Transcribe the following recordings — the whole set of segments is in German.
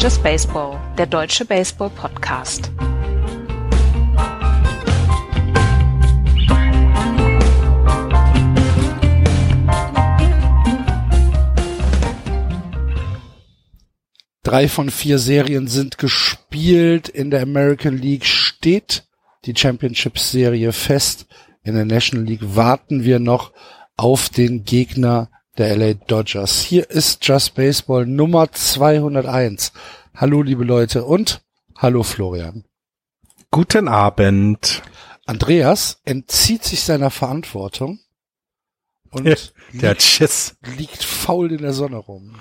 Just Baseball, der deutsche Baseball-Podcast. Drei von vier Serien sind gespielt. In der American League steht die Championship-Serie fest. In der National League warten wir noch auf den Gegner der LA Dodgers. Hier ist Just Baseball Nummer 201. Hallo liebe Leute und hallo Florian. Guten Abend. Andreas entzieht sich seiner Verantwortung und der liegt, Schiss. liegt faul in der Sonne rum.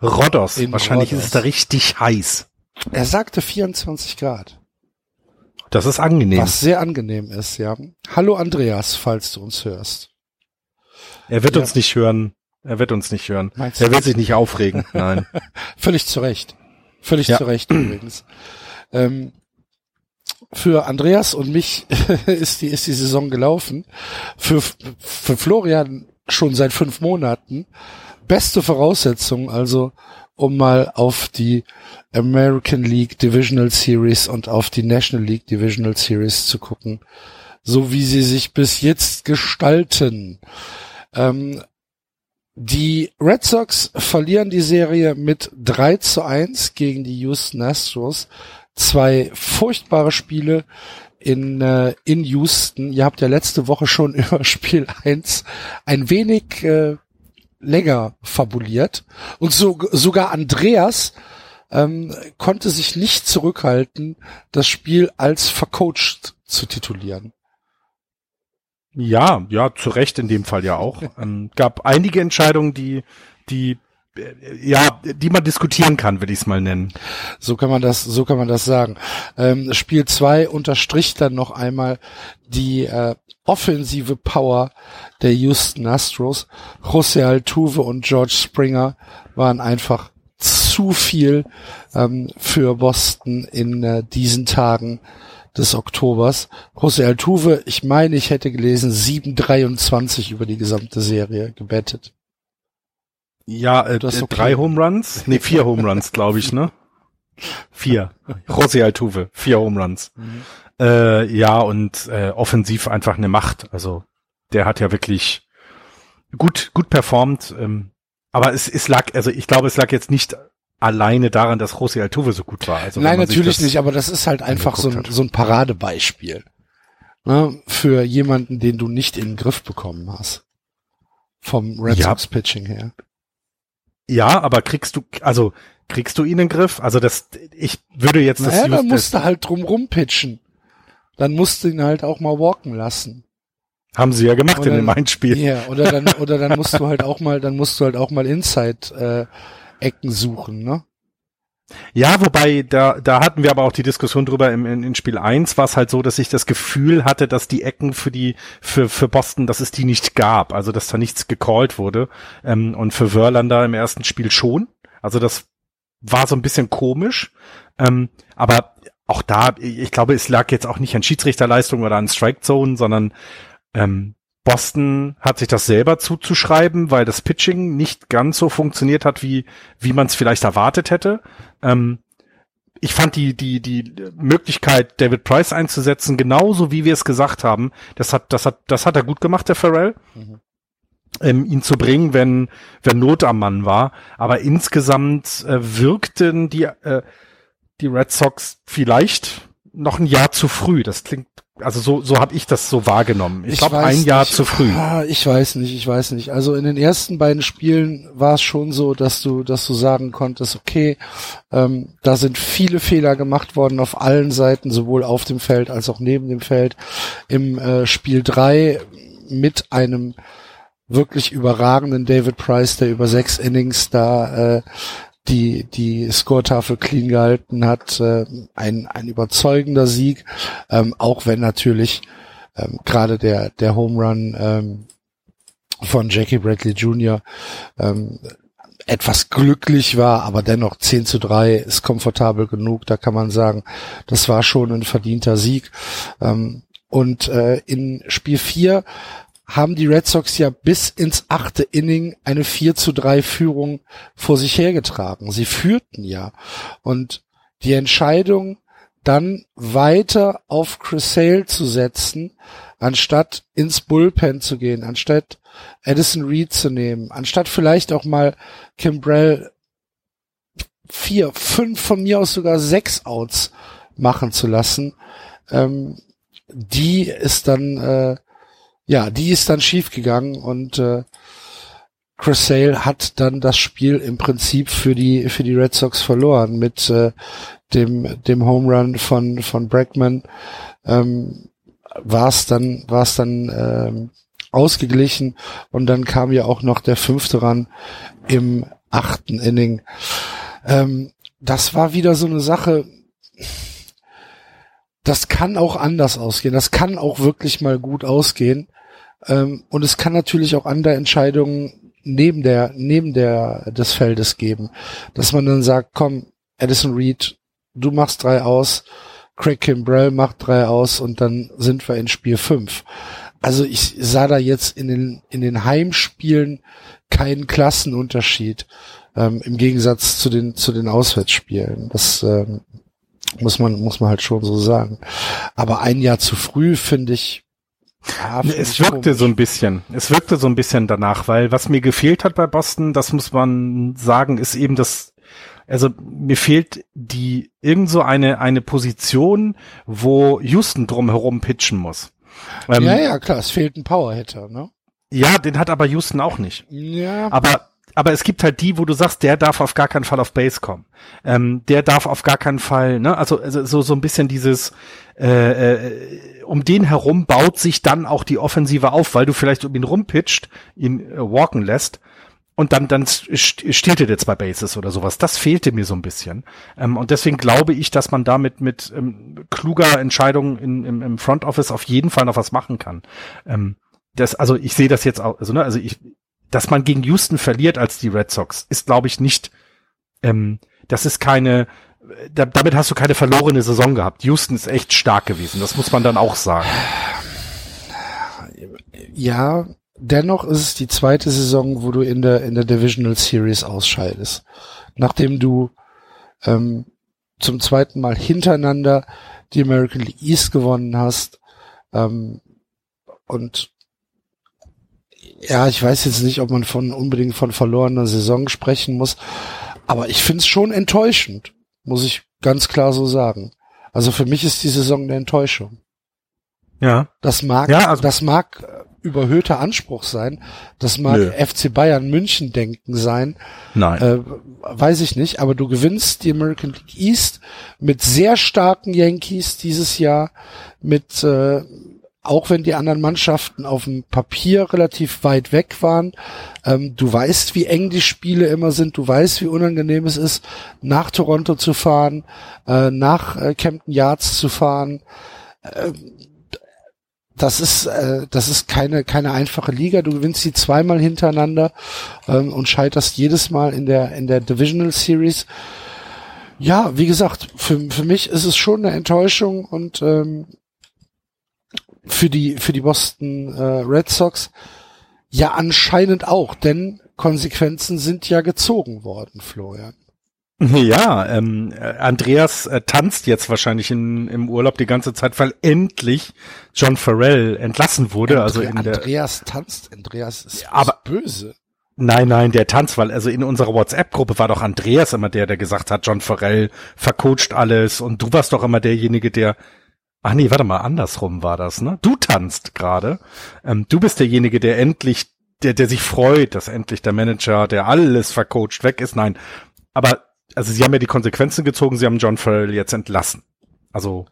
Rhodos. In Wahrscheinlich Rhodos. ist es da richtig heiß. Er sagte 24 Grad, Das ist angenehm. was sehr angenehm ist, ja. Hallo Andreas, falls du uns hörst. Er wird Ja. uns nicht hören. Er wird uns nicht hören. Meinst Er wird sich nicht aufregen. Nein. Völlig zu Recht. Völlig Ja. zu Recht übrigens. Ähm, für Andreas und mich ist die, ist die Saison gelaufen. Für, für Florian schon seit fünf Monaten. Beste Voraussetzung, also, um mal auf die American League Divisional Series und auf die National League Divisional Series zu gucken. So wie sie sich bis jetzt gestalten. Ähm, die Red Sox verlieren die Serie mit 3 zu 1 gegen die Houston Astros. Zwei furchtbare Spiele in, äh, in Houston. Ihr habt ja letzte Woche schon über Spiel 1 ein wenig äh, länger fabuliert. Und so, sogar Andreas ähm, konnte sich nicht zurückhalten, das Spiel als vercoacht zu titulieren. Ja, ja, zu Recht in dem Fall ja auch. Ähm, gab einige Entscheidungen, die, die, äh, ja, die man diskutieren kann, will ich es mal nennen. So kann man das, so kann man das sagen. Ähm, Spiel 2 unterstrich dann noch einmal die äh, offensive Power der Houston Astros. José Altuve und George Springer waren einfach zu viel ähm, für Boston in äh, diesen Tagen des Oktobers. José Altuve, ich meine, ich hätte gelesen, 7,23 über die gesamte Serie gebettet. Ja, äh, Das äh, okay. drei Home Runs? Nee, vier Home Runs, glaube ich, ne? Vier. José Altuve, vier Home Runs. Äh, ja, und äh, offensiv einfach eine Macht. Also der hat ja wirklich gut, gut performt. Ähm, aber es, es lag, also ich glaube, es lag jetzt nicht alleine daran, dass José Altuve so gut war. Also Nein, natürlich nicht, aber das ist halt einfach so ein, so ein Paradebeispiel. Ne, für jemanden, den du nicht in den Griff bekommen hast. Vom Red Ja. Sox Pitching her. Ja, aber kriegst du, also kriegst du ihn in den Griff? Also das, ich würde jetzt das, Naja, dann musst du halt drum pitchen. Dann musst du ihn halt auch mal walken lassen. haben sie ja gemacht Oder- in dem Einspiel. Ja, oder dann, oder dann musst du halt auch mal, dann musst du halt auch mal Inside, äh, Ecken suchen, ne? Ja, wobei, da, da hatten wir aber auch die Diskussion drüber im, in, in Spiel 1 war es halt so, dass ich das Gefühl hatte, dass die Ecken für die, für, für Boston, dass es die nicht gab, also dass da nichts gecallt wurde. Ähm, und für Verlander im ersten Spiel schon. Also das war so ein bisschen komisch. Ähm, aber auch da, ich glaube, es lag jetzt auch nicht an Schiedsrichterleistung oder an Strike Zone, sondern ähm, Boston hat sich das selber zuzuschreiben, weil das Pitching nicht ganz so funktioniert hat, wie, wie man es vielleicht erwartet hätte. Ähm, ich fand die, die, die Möglichkeit, David Price einzusetzen, genauso wie wir es gesagt haben, das hat, das hat, das hat er gut gemacht, der Pharrell. Mhm. Ähm, ihn zu bringen, wenn, wenn Not am Mann war. Aber insgesamt äh, wirkten die, äh, die Red Sox vielleicht noch ein Jahr zu früh. Das klingt, also so, so habe ich das so wahrgenommen. Ich, glaube, weiß ein Jahr nicht. zu früh. Ah, ich weiß nicht, ich weiß nicht. Also in den ersten beiden Spielen war es schon so, dass du, dass du sagen konntest, okay, ähm, da sind viele Fehler gemacht worden auf allen Seiten, sowohl auf dem Feld als auch neben dem Feld. Im äh, Spiel drei mit einem wirklich überragenden David Price, der über sechs Innings da äh, die die Scoretafel clean gehalten hat, äh, ein ein überzeugender Sieg, ähm, auch wenn natürlich ähm, gerade der der Home Run ähm, von Jackie Bradley Jr. Ähm, etwas glücklich war, aber dennoch 10 zu 3 ist komfortabel genug. Da kann man sagen, das war schon ein verdienter Sieg. Ähm, und äh, in Spiel 4 haben die Red Sox ja bis ins achte Inning eine 4 zu 3 Führung vor sich hergetragen. Sie führten ja. Und die Entscheidung, dann weiter auf Chris Sale zu setzen, anstatt ins Bullpen zu gehen, anstatt Addison Reed zu nehmen, anstatt vielleicht auch mal Kimbrell vier, fünf, von mir aus sogar sechs Outs machen zu lassen, ähm, die ist dann, äh, ja, die ist dann schiefgegangen und äh, Chris Sale hat dann das Spiel im Prinzip für die für die Red Sox verloren mit äh, dem dem Home Run von von Bregman ähm, war es dann war es dann ähm, ausgeglichen und dann kam ja auch noch der fünfte ran im achten Inning. Ähm, das war wieder so eine Sache. Das kann auch anders ausgehen. Das kann auch wirklich mal gut ausgehen. Ähm, und es kann natürlich auch andere Entscheidungen neben der, neben der, des Feldes geben. Dass man dann sagt, komm, Addison Reed, du machst drei aus, Craig Kimbrell macht drei aus und dann sind wir in Spiel fünf. Also ich sah da jetzt in den, in den Heimspielen keinen Klassenunterschied, ähm, im Gegensatz zu den, zu den Auswärtsspielen. Das, ähm, muss man, muss man halt schon so sagen. Aber ein Jahr zu früh finde ich, ja, es wirkte komisch. so ein bisschen. Es wirkte so ein bisschen danach, weil was mir gefehlt hat bei Boston, das muss man sagen, ist eben das, also mir fehlt die, irgend so eine, eine Position, wo Houston drumherum pitchen muss. Ähm, ja, ja, klar, es fehlt ein Powerhitter, ne? Ja, den hat aber Houston auch nicht. Ja. Aber aber es gibt halt die, wo du sagst, der darf auf gar keinen Fall auf Base kommen. Ähm, der darf auf gar keinen Fall, ne, also, also so so ein bisschen dieses äh, äh, um den herum baut sich dann auch die Offensive auf, weil du vielleicht um ihn rumpitcht, ihn äh, walken lässt und dann dann steht er dir zwei Bases oder sowas. Das fehlte mir so ein bisschen ähm, und deswegen glaube ich, dass man damit mit ähm, kluger Entscheidung in, im, im Front Office auf jeden Fall noch was machen kann. Ähm, das, also ich sehe das jetzt auch, also ne, also ich dass man gegen Houston verliert als die Red Sox, ist, glaube ich, nicht, ähm, das ist keine, da, damit hast du keine verlorene Saison gehabt. Houston ist echt stark gewesen, das muss man dann auch sagen. Ja, dennoch ist es die zweite Saison, wo du in der, in der Divisional Series ausscheidest. Nachdem du ähm, zum zweiten Mal hintereinander die American League East gewonnen hast ähm, und ja, ich weiß jetzt nicht, ob man von unbedingt von verlorener Saison sprechen muss, aber ich finde es schon enttäuschend, muss ich ganz klar so sagen. Also für mich ist die Saison eine Enttäuschung. Ja. Das mag, ja, also das mag überhöhter Anspruch sein. Das mag Nö. FC Bayern München denken sein. Nein. Äh, weiß ich nicht, aber du gewinnst die American League East mit sehr starken Yankees dieses Jahr, mit äh, auch wenn die anderen Mannschaften auf dem Papier relativ weit weg waren. Ähm, du weißt, wie eng die Spiele immer sind. Du weißt, wie unangenehm es ist, nach Toronto zu fahren, äh, nach äh, Camden Yards zu fahren. Äh, das ist äh, das ist keine keine einfache Liga. Du gewinnst sie zweimal hintereinander ähm, und scheiterst jedes Mal in der in der Divisional Series. Ja, wie gesagt, für, für mich ist es schon eine Enttäuschung und ähm, für die, für die Boston äh, Red Sox ja anscheinend auch, denn Konsequenzen sind ja gezogen worden, Florian. Ja, ähm, Andreas äh, tanzt jetzt wahrscheinlich in, im Urlaub die ganze Zeit, weil endlich John Farrell entlassen wurde. Andre also in Andreas der, tanzt, Andreas ist, aber, böse. Nein, nein, der tanzt, weil also in unserer WhatsApp-Gruppe war doch Andreas immer der, der gesagt hat, John Farrell vercoacht alles und du warst doch immer derjenige, der Ach nee, warte mal, andersrum war das, ne? Du tanzt gerade. Ähm, du bist derjenige, der endlich, der, der sich freut, dass endlich der Manager, der alles vercoacht, weg ist. Nein. Aber, also sie haben ja die Konsequenzen gezogen, sie haben John Farrell jetzt entlassen. Also,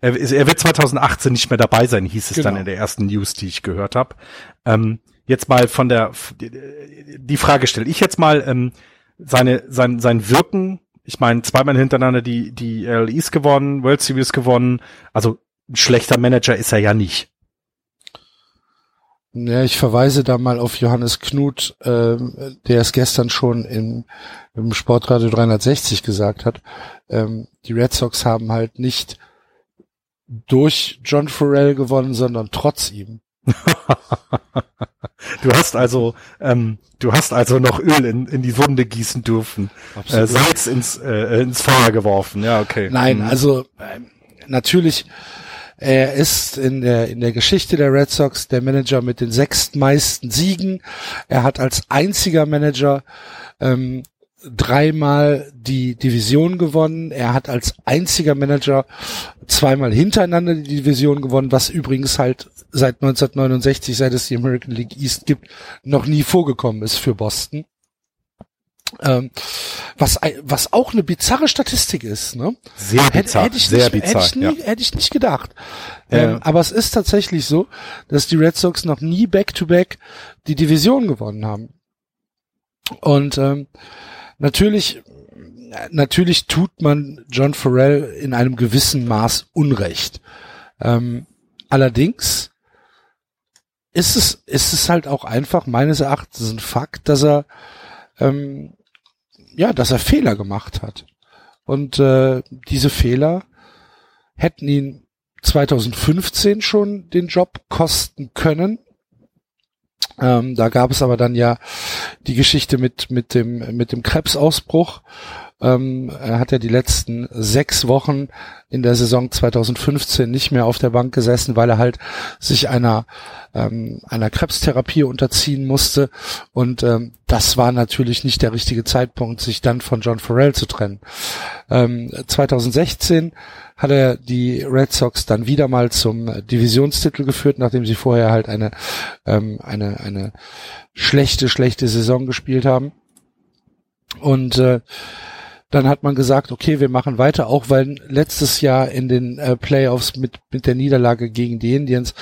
er, er wird 2018 nicht mehr dabei sein, hieß es genau. dann in der ersten News, die ich gehört habe. Ähm, jetzt mal von der, die Frage stelle ich jetzt mal, ähm, seine, sein, sein Wirken ich meine, zweimal hintereinander die, die LEs gewonnen, World Series gewonnen. Also ein schlechter Manager ist er ja nicht. Ja, ich verweise da mal auf Johannes Knut, ähm, der es gestern schon im, im Sportradio 360 gesagt hat. Ähm, die Red Sox haben halt nicht durch John Farrell gewonnen, sondern trotz ihm. du hast also, ähm, du hast also noch Öl in, in die Wunde gießen dürfen, äh, Salz ins, äh, ins Feuer geworfen. Ja, okay. Nein, mhm. also äh, natürlich. Er ist in der, in der Geschichte der Red Sox der Manager mit den sechstmeisten Siegen. Er hat als einziger Manager ähm, dreimal die Division gewonnen. Er hat als einziger Manager zweimal hintereinander die Division gewonnen, was übrigens halt seit 1969, seit es die American League East gibt, noch nie vorgekommen ist für Boston. Ähm, was, was auch eine bizarre Statistik ist, ne? Sehr bizarr, hätte, hätte ich sehr nicht, bizarr, hätte ich, nie, ja. hätte ich nicht gedacht. Ja. Ähm, aber es ist tatsächlich so, dass die Red Sox noch nie Back-to-Back -back die Division gewonnen haben. Und ähm, natürlich, natürlich tut man John Farrell in einem gewissen Maß Unrecht. Ähm, allerdings ist es, ist es halt auch einfach meines Erachtens ein Fakt, dass er, ähm, ja, dass er Fehler gemacht hat. Und äh, diese Fehler hätten ihn 2015 schon den Job kosten können. Ähm, da gab es aber dann ja die Geschichte mit mit dem mit dem Krebsausbruch. Ähm, er hat ja die letzten sechs Wochen in der Saison 2015 nicht mehr auf der Bank gesessen, weil er halt sich einer ähm, einer Krebstherapie unterziehen musste. Und ähm, das war natürlich nicht der richtige Zeitpunkt, sich dann von John Farrell zu trennen. Ähm, 2016 hat er die Red Sox dann wieder mal zum Divisionstitel geführt, nachdem sie vorher halt eine ähm, eine eine schlechte schlechte Saison gespielt haben. Und äh, dann hat man gesagt, okay, wir machen weiter, auch weil letztes Jahr in den äh, Playoffs mit, mit der Niederlage gegen die Indians,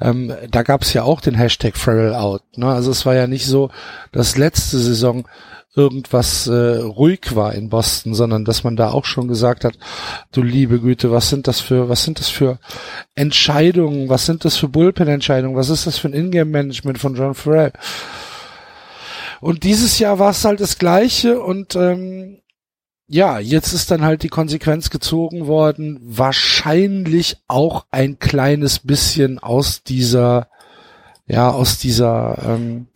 ähm, da gab es ja auch den Hashtag Farrell out. Ne? Also es war ja nicht so, dass letzte Saison irgendwas äh, ruhig war in Boston, sondern dass man da auch schon gesagt hat, du liebe Güte, was sind das für, was sind das für Entscheidungen, was sind das für Bullpen-Entscheidungen, was ist das für ein Ingame-Management von John Farrell? Und dieses Jahr war es halt das Gleiche und ähm, ja, jetzt ist dann halt die Konsequenz gezogen worden, wahrscheinlich auch ein kleines bisschen aus dieser, ja, aus dieser ähm,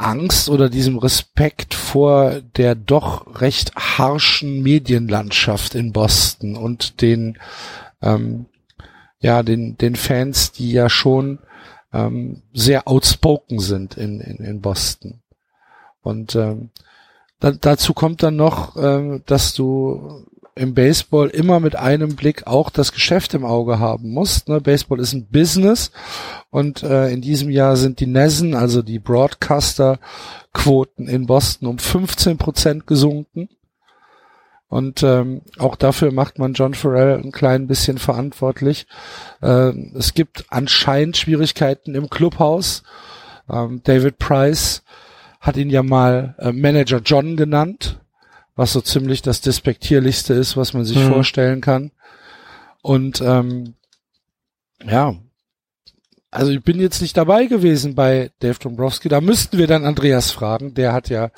Angst oder diesem Respekt vor der doch recht harschen Medienlandschaft in Boston und den, ähm, ja, den, den Fans, die ja schon ähm, sehr outspoken sind in, in, in Boston. Und ähm, da, dazu kommt dann noch, ähm, dass du im Baseball immer mit einem Blick auch das Geschäft im Auge haben musst. Ne? Baseball ist ein Business und äh, in diesem Jahr sind die Nessen, also die Broadcaster-Quoten in Boston um 15 Prozent gesunken. Und ähm, auch dafür macht man John Farrell ein klein bisschen verantwortlich. Äh, es gibt anscheinend Schwierigkeiten im Clubhaus. Ähm, David Price hat ihn ja mal äh, Manager John genannt, was so ziemlich das despektierlichste ist, was man sich mhm. vorstellen kann. Und ähm, ja, also ich bin jetzt nicht dabei gewesen bei Dave Dombrowski. Da müssten wir dann Andreas fragen. Der hat ja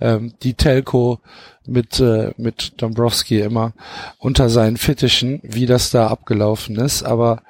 ähm, die Telco mit äh, mit Dombrowski immer unter seinen Fittichen, wie das da abgelaufen ist. Aber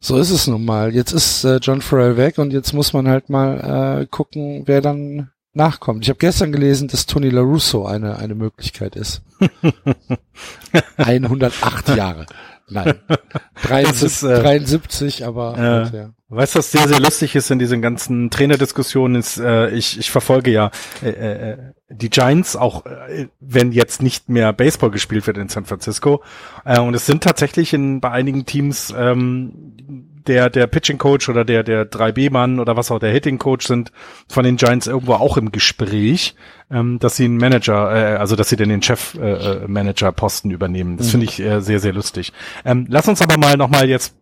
so ist es nun mal. Jetzt ist äh, John Farrell weg und jetzt muss man halt mal äh, gucken, wer dann nachkommt. Ich habe gestern gelesen, dass Tony LaRusso eine eine Möglichkeit ist. 108 Jahre. Nein. 73, ist, äh, 73 aber äh, halt, ja. Weißt du, was sehr, sehr lustig ist in diesen ganzen Trainerdiskussionen ist, äh, ich, ich verfolge ja äh, äh, die Giants, auch äh, wenn jetzt nicht mehr Baseball gespielt wird in San Francisco. Äh, und es sind tatsächlich in bei einigen Teams ähm, der der Pitching Coach oder der der 3B-Mann oder was auch der Hitting Coach sind von den Giants irgendwo auch im Gespräch, ähm, dass sie einen Manager, äh, also dass sie denn den Chef äh, äh, Manager Posten übernehmen. Das mhm. finde ich äh, sehr sehr lustig. Ähm, lass uns aber mal noch mal jetzt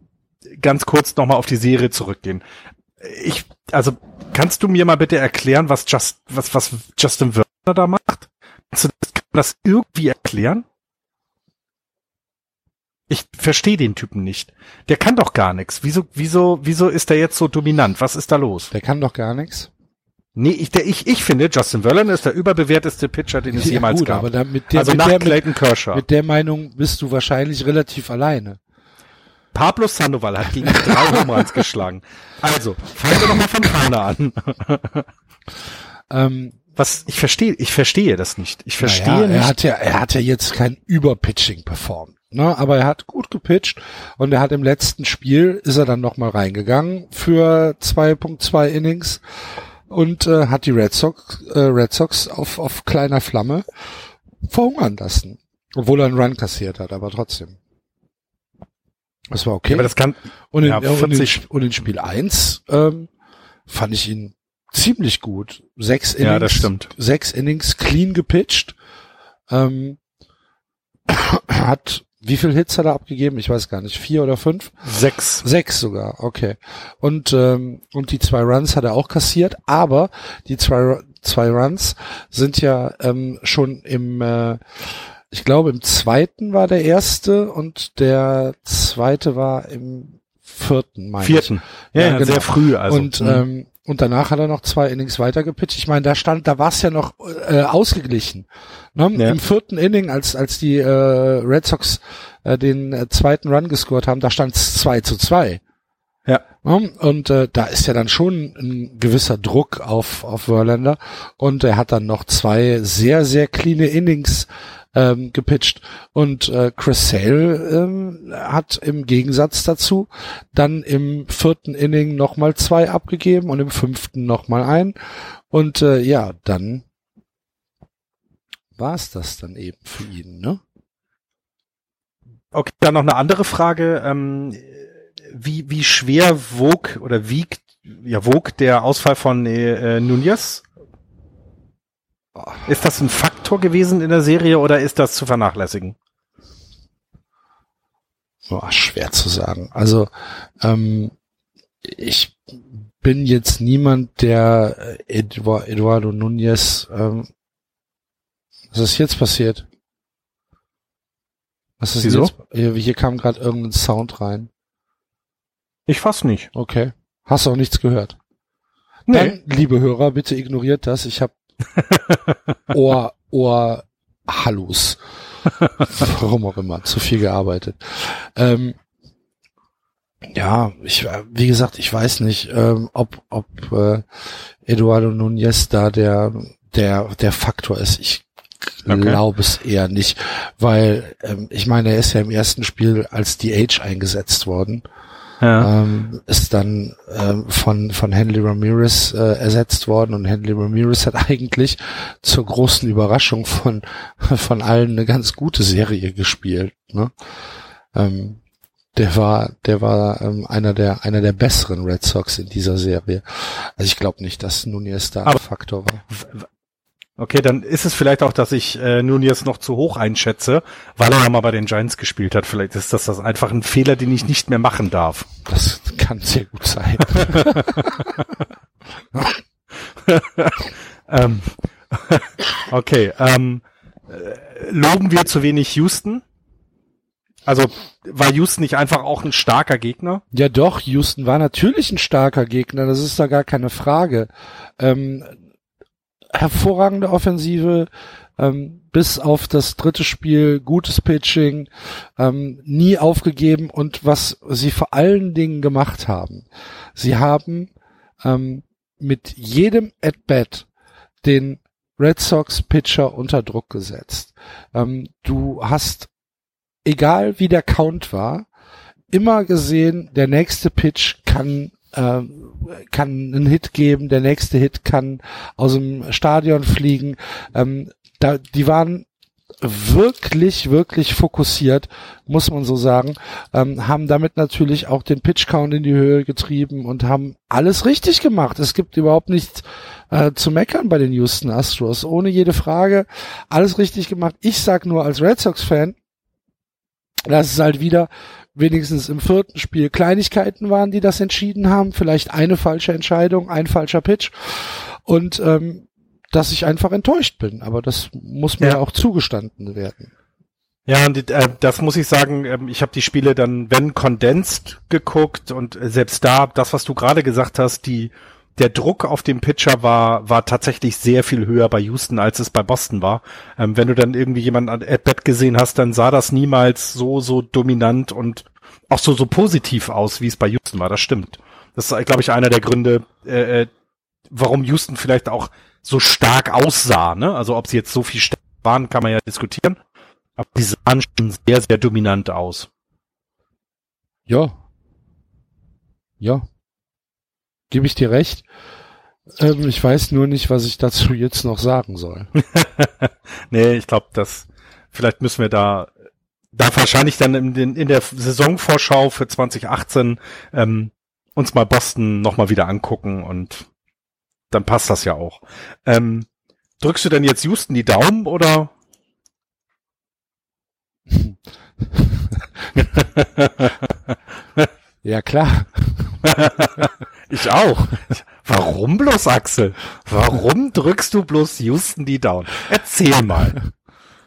ganz kurz noch mal auf die Serie zurückgehen. Ich also kannst du mir mal bitte erklären, was Just was was Justin Werner da macht? Kannst du das, kann man das irgendwie erklären? Ich verstehe den Typen nicht. Der kann doch gar nichts. Wieso, wieso, wieso ist der jetzt so dominant? Was ist da los? Der kann doch gar nichts. Nee, ich, der, ich, ich finde, Justin Verlander ist der überbewerteste Pitcher, den es ja, jemals gut, gab. Aber da, mit der, also mit nach der, Clayton Kershaw. Mit der Meinung bist du wahrscheinlich relativ alleine. Pablo Sandoval hat gegen drei Home geschlagen. Also, fangen wir doch mal von vorne an. ähm, was ich verstehe, ich verstehe das nicht. Ich verstehe naja, nicht. Er hat ja, er hat ja jetzt kein Überpitching performt. Ne, aber er hat gut gepitcht und er hat im letzten Spiel ist er dann noch mal reingegangen für 2.2 Innings und äh, hat die Red Sox, äh, Red Sox auf, auf kleiner Flamme verhungern lassen, obwohl er einen Run kassiert hat, aber trotzdem. Das war okay. Ja, aber das kann und in, ja, 40. und in, und in Spiel 1 ähm, fand ich ihn ziemlich gut. Sechs Innings, ja, das stimmt. sechs Innings clean gepitcht. Ähm, hat wie viel Hits hat er abgegeben? Ich weiß gar nicht. Vier oder fünf? Sechs. Sechs sogar, okay. Und, ähm, und die zwei Runs hat er auch kassiert, aber die zwei, zwei Runs sind ja ähm, schon im, äh, ich glaube, im zweiten war der erste und der zweite war im vierten, meine Vierten. Ja, ja, genau. sehr früh. Also. Und, mhm. ähm, und danach hat er noch zwei Innings weiter gepitcht. Ich meine, da stand, da war es ja noch äh, ausgeglichen. Ne? Ja. Im vierten Inning, als als die äh, Red Sox äh, den äh, zweiten Run gescored haben, da stand es 2 zu 2. Ja. Ne? Und äh, da ist ja dann schon ein gewisser Druck auf auf Verlander und er hat dann noch zwei sehr sehr cleane Innings ähm, gepitcht. Und äh, Chris Sale ähm, hat im Gegensatz dazu dann im vierten Inning nochmal zwei abgegeben und im fünften nochmal ein. Und äh, ja, dann war es das dann eben für ihn, ne? Okay, dann noch eine andere Frage. Ähm, wie, wie schwer wog oder wiegt, ja, wog der Ausfall von äh, Nunez ist das ein Faktor gewesen in der Serie oder ist das zu vernachlässigen? Boah, schwer zu sagen. Also ähm, ich bin jetzt niemand, der Eduardo Nunez. Ähm, was ist jetzt passiert? Was ist Wieso? jetzt? Hier, hier kam gerade irgendein Sound rein. Ich fass nicht. Okay. Hast auch nichts gehört. Nee. Dann, liebe Hörer, bitte ignoriert das. Ich habe Ohr, Ohr, Hallus. Warum auch immer, zu viel gearbeitet. Ähm, ja, ich, wie gesagt, ich weiß nicht, ähm, ob, ob äh, Eduardo Nunez da der, der, der Faktor ist. Ich okay. glaube es eher nicht, weil ähm, ich meine, er ist ja im ersten Spiel als DH eingesetzt worden ja. ähm, ist dann ähm, von, von Henry Ramirez äh, ersetzt worden und Henry Ramirez hat eigentlich zur großen Überraschung von, von allen eine ganz gute Serie gespielt. Ne? Ähm, der war, der war ähm, einer der einer der besseren Red Sox in dieser Serie. Also ich glaube nicht, dass Nunez da ein Faktor war. Okay, dann ist es vielleicht auch, dass ich äh, Nunez noch zu hoch einschätze, weil er mal bei den Giants gespielt hat. Vielleicht ist das, das einfach ein Fehler, den ich nicht mehr machen darf. Das kann sehr gut sein. ähm, okay, ähm, äh, loben wir zu wenig Houston? Also war Houston nicht einfach auch ein starker Gegner? Ja doch, Houston war natürlich ein starker Gegner, das ist da gar keine Frage. Ähm, hervorragende Offensive, ähm, bis auf das dritte Spiel gutes Pitching, ähm, nie aufgegeben und was sie vor allen Dingen gemacht haben, sie haben ähm, mit jedem At-Bat den Red Sox Pitcher unter Druck gesetzt. Ähm, du hast, egal wie der Count war, immer gesehen, der nächste Pitch kann äh, kann einen Hit geben, der nächste Hit kann aus dem Stadion fliegen. Ähm, da, die waren wirklich, wirklich fokussiert, muss man so sagen, ähm, haben damit natürlich auch den Pitch Count in die Höhe getrieben und haben alles richtig gemacht. Es gibt überhaupt nichts äh, zu meckern bei den Houston Astros, ohne jede Frage, alles richtig gemacht. Ich sag nur als Red Sox Fan, dass es halt wieder wenigstens im vierten Spiel Kleinigkeiten waren, die das entschieden haben. Vielleicht eine falsche Entscheidung, ein falscher Pitch. Und ähm, dass ich einfach enttäuscht bin. Aber das muss mir ja. auch zugestanden werden. Ja, und äh, das muss ich sagen, äh, ich habe die Spiele dann, wenn condensed geguckt und äh, selbst da, das, was du gerade gesagt hast, die der Druck auf dem Pitcher war, war tatsächlich sehr viel höher bei Houston, als es bei Boston war. Ähm, wenn du dann irgendwie jemanden at bat gesehen hast, dann sah das niemals so, so dominant und auch so, so positiv aus, wie es bei Houston war. Das stimmt. Das ist, glaube ich, einer der Gründe, äh, äh, warum Houston vielleicht auch so stark aussah. Ne? Also ob sie jetzt so viel stark waren, kann man ja diskutieren. Aber die sahen schon sehr, sehr dominant aus. Ja. Ja. Gebe ich dir recht. Ähm, ich weiß nur nicht, was ich dazu jetzt noch sagen soll. nee, ich glaube, dass vielleicht müssen wir da da wahrscheinlich dann in, den, in der Saisonvorschau für 2018 ähm, uns mal Boston nochmal wieder angucken und dann passt das ja auch. Ähm, drückst du denn jetzt Houston die Daumen oder? ja, klar. ich auch. Warum bloß, Axel? Warum drückst du bloß Houston die Daumen? Erzähl mal.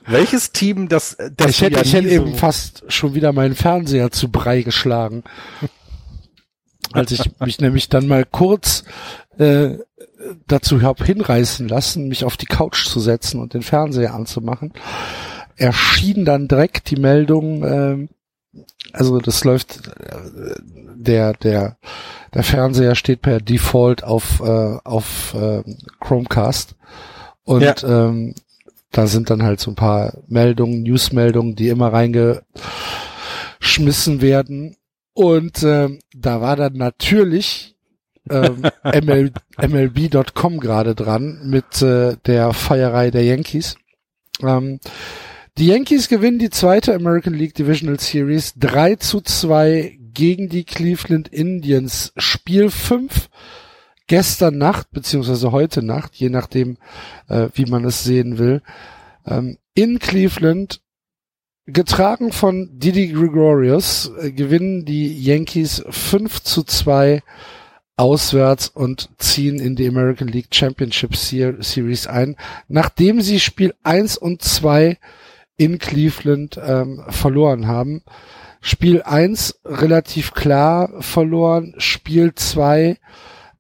Welches Team, das, das ich hätte, ja ich hätte so eben fast schon wieder meinen Fernseher zu Brei geschlagen. Als ich mich nämlich dann mal kurz äh, dazu habe hinreißen lassen, mich auf die Couch zu setzen und den Fernseher anzumachen, erschien dann direkt die Meldung, äh, also das läuft, äh, der, der, der Fernseher steht per Default auf, äh, auf äh, Chromecast und ja. ähm, da sind dann halt so ein paar Meldungen, Newsmeldungen, die immer reingeschmissen werden. Und ähm, da war dann natürlich ähm, ML, MLB.com gerade dran mit äh, der Feierei der Yankees. Ähm, die Yankees gewinnen die zweite American League Divisional Series 3 zu 2 gegen die Cleveland Indians. Spiel 5 gestern Nacht, beziehungsweise heute Nacht, je nachdem, äh, wie man es sehen will, ähm, in Cleveland, getragen von Didi Gregorius, äh, gewinnen die Yankees 5 zu 2 auswärts und ziehen in die American League Championship Series ein, nachdem sie Spiel 1 und 2 in Cleveland ähm, verloren haben. Spiel 1 relativ klar verloren, Spiel 2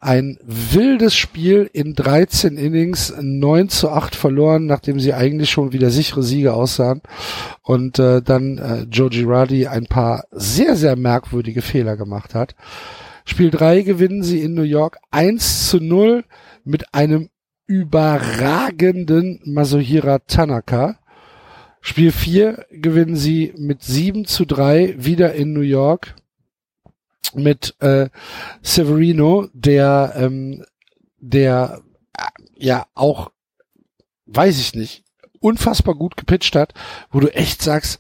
ein wildes Spiel in 13 Innings, 9 zu 8 verloren, nachdem sie eigentlich schon wieder sichere Siege aussahen. Und äh, dann äh, Joe Girardi ein paar sehr, sehr merkwürdige Fehler gemacht hat. Spiel 3 gewinnen sie in New York 1 zu 0 mit einem überragenden Masuhira Tanaka. Spiel 4 gewinnen sie mit 7 zu 3 wieder in New York mit äh, Severino, der ähm, der äh, ja auch weiß ich nicht unfassbar gut gepitcht hat, wo du echt sagst,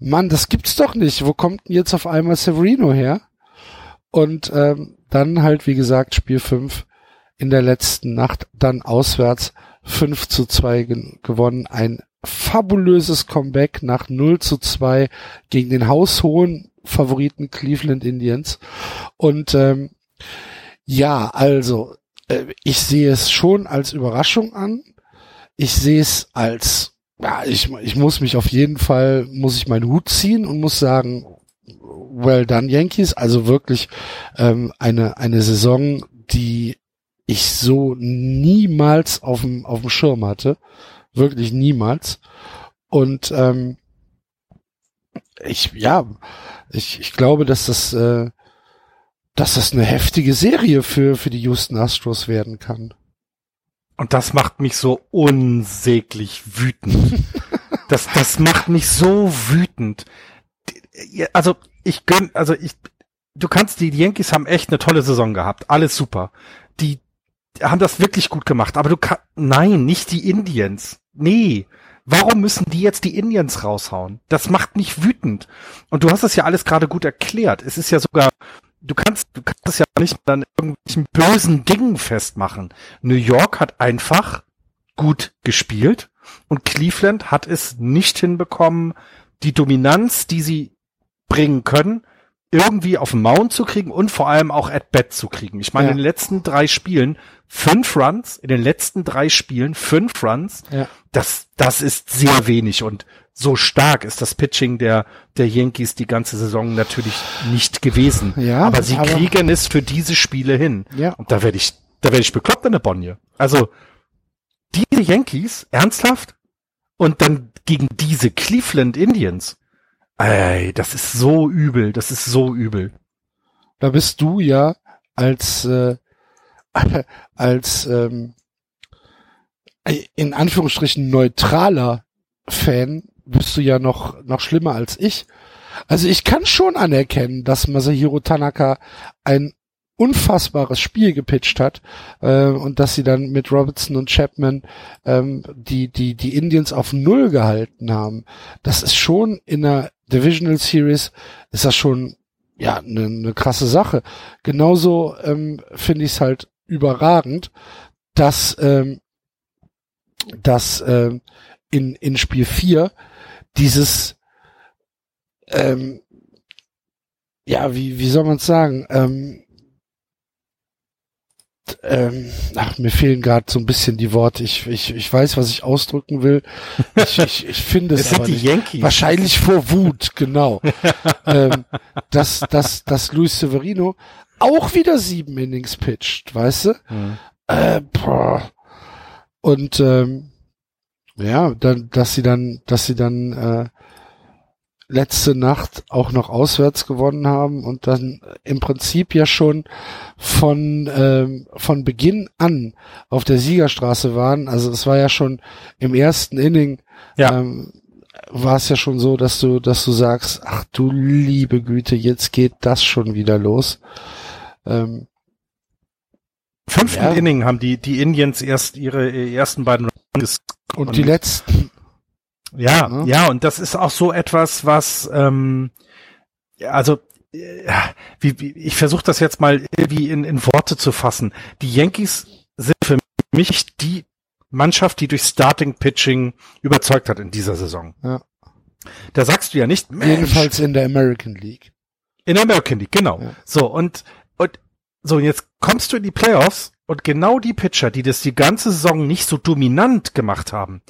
Mann, das gibt's doch nicht. Wo kommt denn jetzt auf einmal Severino her? Und ähm, dann halt, wie gesagt, Spiel 5 in der letzten Nacht, dann auswärts 5 zu 2 gewonnen. Ein fabulöses Comeback nach 0 zu 2 gegen den haushohen Favoriten Cleveland Indians. Und ähm, ja, also äh, ich sehe es schon als Überraschung an. Ich sehe es als ja, ich, ich muss mich auf jeden Fall, muss ich meinen Hut ziehen und muss sagen, well done Yankees. Also wirklich ähm, eine, eine Saison, die ich so niemals auf dem, auf dem Schirm hatte. Wirklich niemals. Und ähm, ich, ja, ich, ich glaube, dass das, äh, dass das eine heftige Serie für, für die Houston Astros werden kann. Und das macht mich so unsäglich wütend. das, das macht mich so wütend. Also, ich gönn, also ich, du kannst, die, die Yankees haben echt eine tolle Saison gehabt. Alles super. Die haben das wirklich gut gemacht. Aber du kannst, nein, nicht die Indians. Nee. Warum müssen die jetzt die Indians raushauen? Das macht mich wütend. Und du hast das ja alles gerade gut erklärt. Es ist ja sogar, du kannst, du kannst es ja nicht dann irgendwelchen bösen Dingen festmachen. New York hat einfach gut gespielt und Cleveland hat es nicht hinbekommen, die Dominanz, die sie bringen können, irgendwie auf den Mount zu kriegen und vor allem auch at bat zu kriegen. Ich meine, ja. in den letzten drei Spielen fünf Runs, in den letzten drei Spielen fünf Runs. Ja. Das, das ist sehr wenig und so stark ist das Pitching der, der Yankees die ganze Saison natürlich nicht gewesen. Ja, aber sie aber kriegen es für diese Spiele hin. Ja. Und da werde ich, da werde ich bekloppt an der Bonnie. Also, diese Yankees, ernsthaft? Und dann gegen diese Cleveland Indians. Ey, das ist so übel, das ist so übel. Da bist du ja als äh, als ähm, in Anführungsstrichen neutraler Fan bist du ja noch noch schlimmer als ich. Also ich kann schon anerkennen, dass Masahiro Tanaka ein unfassbares Spiel gepitcht hat äh, und dass sie dann mit Robertson und Chapman ähm, die die die Indians auf null gehalten haben. Das ist schon in der Divisional Series ist das schon ja eine ne krasse Sache. Genauso ähm, finde ich es halt überragend, dass ähm, dass ähm, in in Spiel 4 dieses ähm, ja, wie, wie soll man es sagen? Ähm, ähm, ach, mir fehlen gerade so ein bisschen die Worte. Ich, ich, ich weiß, was ich ausdrücken will. Ich, ich, ich finde es, aber die nicht. Yankees. Wahrscheinlich vor Wut, genau. ähm, dass, dass, dass Luis Severino auch wieder sieben Innings pitcht, weißt du? Hm. Äh. Und ähm, ja, dann, dass sie dann, dass sie dann äh, letzte Nacht auch noch auswärts gewonnen haben und dann im Prinzip ja schon von ähm, von Beginn an auf der Siegerstraße waren. Also es war ja schon im ersten Inning Ja. ähm, war es ja schon so, dass du dass du sagst, ach du liebe Güte, jetzt geht das schon wieder los. Ähm, Fünften Ja. Inning haben die, die Indians erst ihre äh, ersten beiden Runs und die letzten Ja, Ne? ja, und das ist auch so etwas, was, ähm, also, äh, wie, wie, ich versuche das jetzt mal irgendwie in, in Worte zu fassen. Die Yankees sind für mich die Mannschaft, die durch Starting Pitching überzeugt hat in dieser Saison. Ja. Da sagst du ja nicht, Mensch, jedenfalls in der American League. in der American League, genau. Ja. So, und, und so, jetzt kommst du in die Playoffs und genau die Pitcher, die das die ganze Saison nicht so dominant gemacht haben,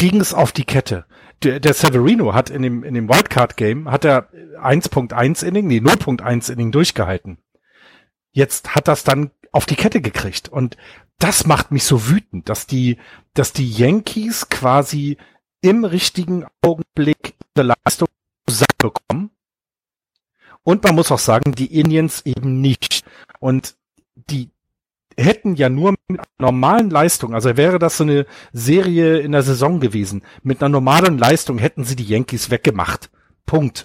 kriegen es auf die Kette. Der, der Severino hat in dem, in dem Wildcard-Game, hat er 1.1 Inning, nee, 0.1 Inning durchgehalten. Jetzt hat das dann auf die Kette gekriegt. Und das macht mich so wütend, dass die, dass die Yankees quasi im richtigen Augenblick eine Leistung bekommen. Und man muss auch sagen, die Indians eben nicht. Und die hätten ja nur mit einer normalen Leistung, also wäre das so eine Serie in der Saison gewesen, mit einer normalen Leistung hätten sie die Yankees weggemacht. Punkt.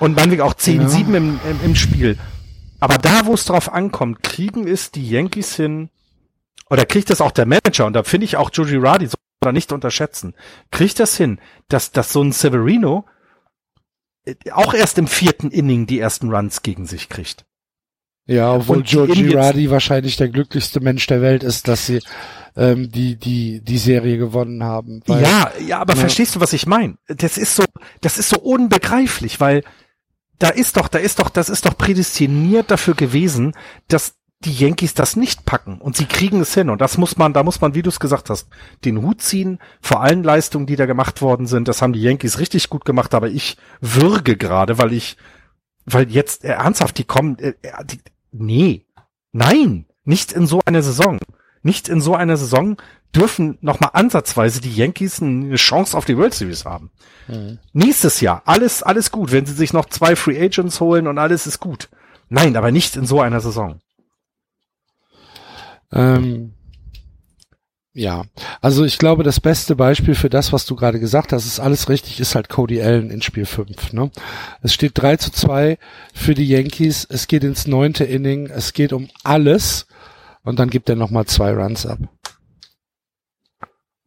Und meinetwegen auch 10-7 im, im, im Spiel. Aber da, wo es drauf ankommt, kriegen es die Yankees hin, oder kriegt das auch der Manager, und da finde ich auch Joe Girardi soll man nicht unterschätzen, kriegt das hin, dass, dass so ein Severino äh, auch erst im vierten Inning die ersten Runs gegen sich kriegt. Ja, obwohl Und Joe Girardi wahrscheinlich der glücklichste Mensch der Welt ist, dass sie ähm, die die die Serie gewonnen haben. Weil, ja, ja, aber Ja. verstehst du, was ich meine? Das ist so, das ist so unbegreiflich, weil da ist doch, da ist doch, das ist doch prädestiniert dafür gewesen, dass die Yankees das nicht packen und sie kriegen es hin und das muss man, da muss man, wie du es gesagt hast, den Hut ziehen vor allen Leistungen, die da gemacht worden sind. Das haben die Yankees richtig gut gemacht, aber ich würge gerade, weil ich, weil jetzt äh, ernsthaft, die kommen, äh, äh, die, nee, nein, nicht in so einer Saison, nicht in so einer Saison dürfen noch mal ansatzweise die Yankees eine Chance auf die World Series haben. Mhm. Nächstes Jahr alles alles gut, wenn sie sich noch zwei Free Agents holen und alles ist gut. Nein, aber nicht in so einer Saison. Ähm, ja, also ich glaube, das beste Beispiel für das, was du gerade gesagt hast, ist alles richtig, ist halt Cody Allen in Spiel 5. Ne? Es steht 3 zu 2 für die Yankees, es geht ins neunte Inning, es geht um alles und dann gibt er nochmal zwei Runs ab.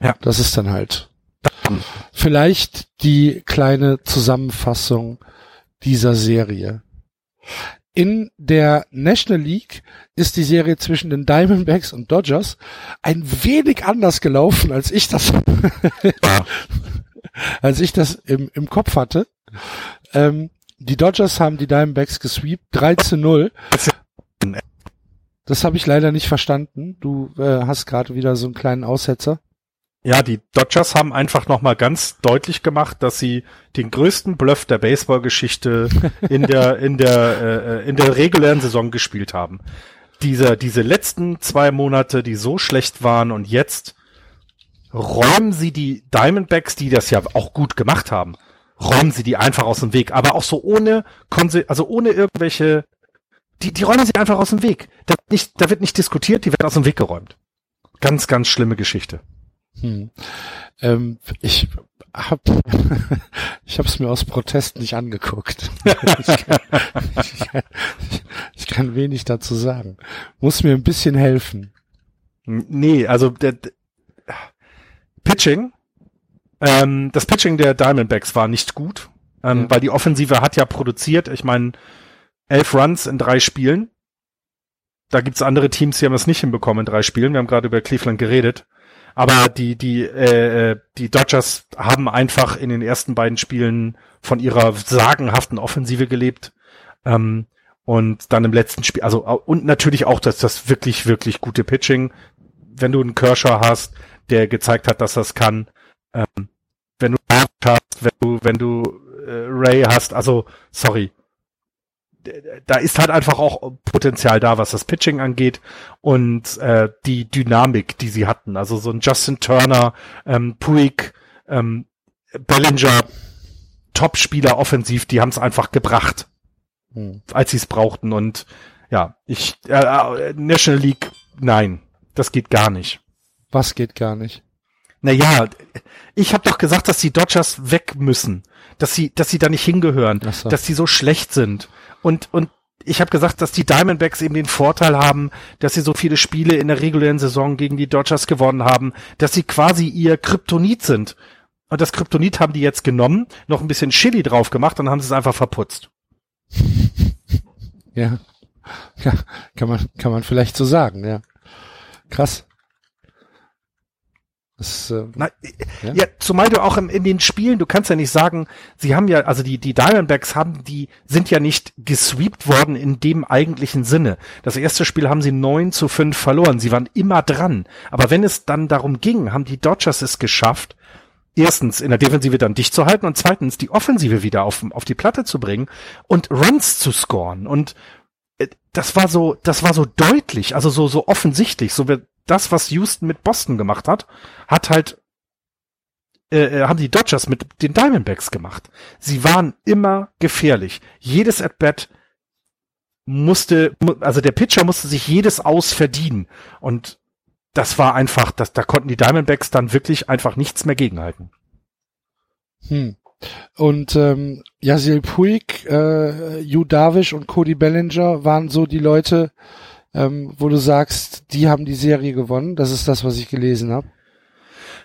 Ja. Das ist dann halt vielleicht die kleine Zusammenfassung dieser Serie. In der National League ist die Serie zwischen den Diamondbacks und Dodgers ein wenig anders gelaufen, als ich das, als ich das im, im Kopf hatte. Ähm, die Dodgers haben die Diamondbacks gesweept, 3 zu 0. Das habe ich leider nicht verstanden. Du äh, hast gerade wieder so einen kleinen Aussetzer. Ja, die Dodgers haben einfach noch mal ganz deutlich gemacht, dass sie den größten Bluff der Baseballgeschichte in der in der äh, in der regulären Saison gespielt haben. Diese diese letzten zwei Monate, die so schlecht waren und jetzt räumen sie die Diamondbacks, die das ja auch gut gemacht haben, räumen sie die einfach aus dem Weg, aber auch so ohne, also ohne irgendwelche, die, die räumen sie einfach aus dem Weg. Da wird nicht, da wird nicht diskutiert, die werden aus dem Weg geräumt. Ganz, ganz schlimme Geschichte. Hm. Ähm, ich hab, ich habe es mir aus Protest nicht angeguckt. ich, kann, ich, kann, ich kann wenig dazu sagen. Muss mir ein bisschen helfen. Nee, also der, der Pitching ähm, das Pitching der Diamondbacks war nicht gut, ähm, ja. weil die Offensive hat ja produziert. Ich meine, elf Runs in drei Spielen. Da gibt's andere Teams, die haben das nicht hinbekommen in drei Spielen. Wir haben gerade über Cleveland geredet. Aber die, die, äh, äh, die Dodgers haben einfach in den ersten beiden Spielen von ihrer sagenhaften Offensive gelebt. Ähm, und dann im letzten Spiel, also und natürlich auch das, das wirklich, wirklich gute Pitching. Wenn du einen Kershaw hast, der gezeigt hat, dass das kann, ähm, wenn du hast, wenn du, wenn du äh, Ray hast, also sorry. Da ist halt einfach auch Potenzial da, was das Pitching angeht und äh, die Dynamik, die sie hatten. Also so ein Justin Turner, ähm, Puig, ähm, Bellinger, Top-Spieler offensiv, die haben es einfach gebracht, hm. als sie es brauchten. Und ja, ich äh, äh, National League, nein, das geht gar nicht. Was geht gar nicht? Naja, ich habe doch gesagt, dass die Dodgers weg müssen, dass sie, dass sie da nicht hingehören, so. dass sie so schlecht sind. Und und ich habe gesagt, dass die Diamondbacks eben den Vorteil haben, dass sie so viele Spiele in der regulären Saison gegen die Dodgers gewonnen haben, dass sie quasi ihr Kryptonit sind. Und das Kryptonit haben die jetzt genommen, noch ein bisschen Chili drauf gemacht und haben es einfach verputzt. Ja. ja. Kann man, kann man vielleicht so sagen, ja. Krass. Das, äh, Na, ja? ja, zumal du auch im, in den Spielen, du kannst ja nicht sagen, sie haben ja, also die, die Diamondbacks haben, die sind ja nicht gesweept worden in dem eigentlichen Sinne. Das erste Spiel haben sie neun zu fünf verloren. Sie waren immer dran. Aber wenn es dann darum ging, haben die Dodgers es geschafft, erstens in der Defensive dann dicht zu halten und zweitens die Offensive wieder auf, auf die Platte zu bringen und Runs zu scoren. Und äh, das war so, das war so deutlich, also so, so offensichtlich, so wird das, was Houston mit Boston gemacht hat, hat halt äh, äh, haben die Dodgers mit den Diamondbacks gemacht. Sie waren immer gefährlich. Jedes At-Bat musste, also der Pitcher musste sich jedes Aus verdienen. Und das war einfach, das, da konnten die Diamondbacks dann wirklich einfach nichts mehr gegenhalten. Hm. Und ähm, Yasil Puig, äh, Yu Darvish und Cody Bellinger waren so die Leute, ähm, wo du sagst, die haben die Serie gewonnen. Das ist das, was ich gelesen habe.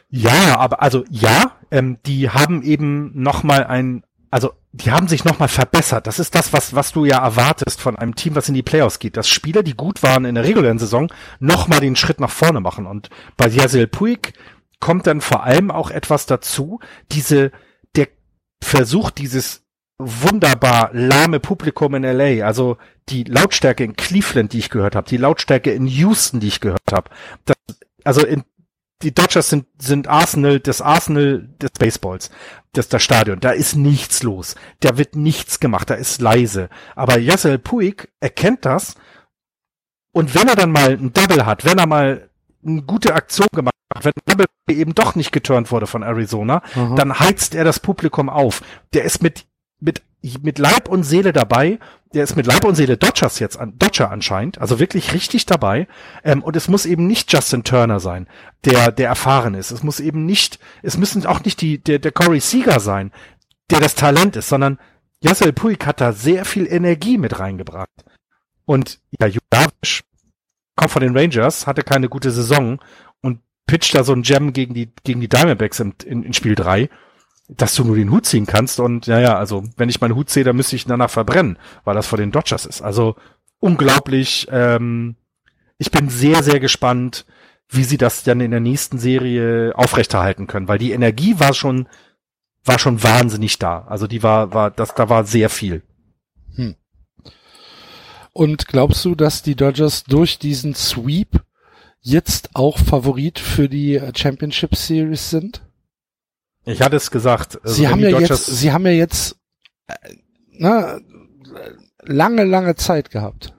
Ja, aber also ja, ähm, die haben eben noch mal ein, also die haben sich noch mal verbessert. Das ist das, was was du ja erwartest von einem Team, was in die Playoffs geht. Dass Spieler, die gut waren in der regulären Saison, noch mal den Schritt nach vorne machen. Und bei Yasil Puig kommt dann vor allem auch etwas dazu, diese der Versuch dieses wunderbar lahme Publikum in LA, also die Lautstärke in Cleveland, die ich gehört habe, die Lautstärke in Houston, die ich gehört habe. Also in, die Dodgers sind, sind Arsenal, das Arsenal des Baseballs, das, das Stadion. Da ist nichts los. Da wird nichts gemacht. Da ist leise. Aber Yasser Puig erkennt das. Und wenn er dann mal ein Double hat, wenn er mal eine gute Aktion gemacht hat, wenn Double eben doch nicht geturnt wurde von Arizona, mhm. dann heizt er das Publikum auf. Der ist mit mit, mit Leib und Seele dabei. Der ist mit Leib und Seele Dodgers jetzt an, Dodger anscheinend, also wirklich richtig dabei. Ähm, und es muss eben nicht Justin Turner sein, der, der erfahren ist. Es muss eben nicht, es müssen auch nicht die, der, der Corey Seager sein, der das Talent ist, sondern Yassel Puig hat da sehr viel Energie mit reingebracht. Und ja, Judavish kommt von den Rangers, hatte keine gute Saison und pitcht da so ein Gem gegen die, gegen die Diamondbacks in, in, in Spiel 3 dass du nur den Hut ziehen kannst und naja, also wenn ich meinen Hut sehe, dann müsste ich ihn danach verbrennen, weil das vor den Dodgers ist. Also unglaublich. Ähm, ich bin sehr, sehr gespannt, wie sie das dann in der nächsten Serie aufrechterhalten können, weil die Energie war schon, war schon wahnsinnig da. Also die war, war, das, da war sehr viel. Hm. Und glaubst du, dass die Dodgers durch diesen Sweep jetzt auch Favorit für die Championship Series sind? Ich hatte es gesagt. Also sie haben ja jetzt, sie haben ja jetzt äh, na, lange, lange Zeit gehabt.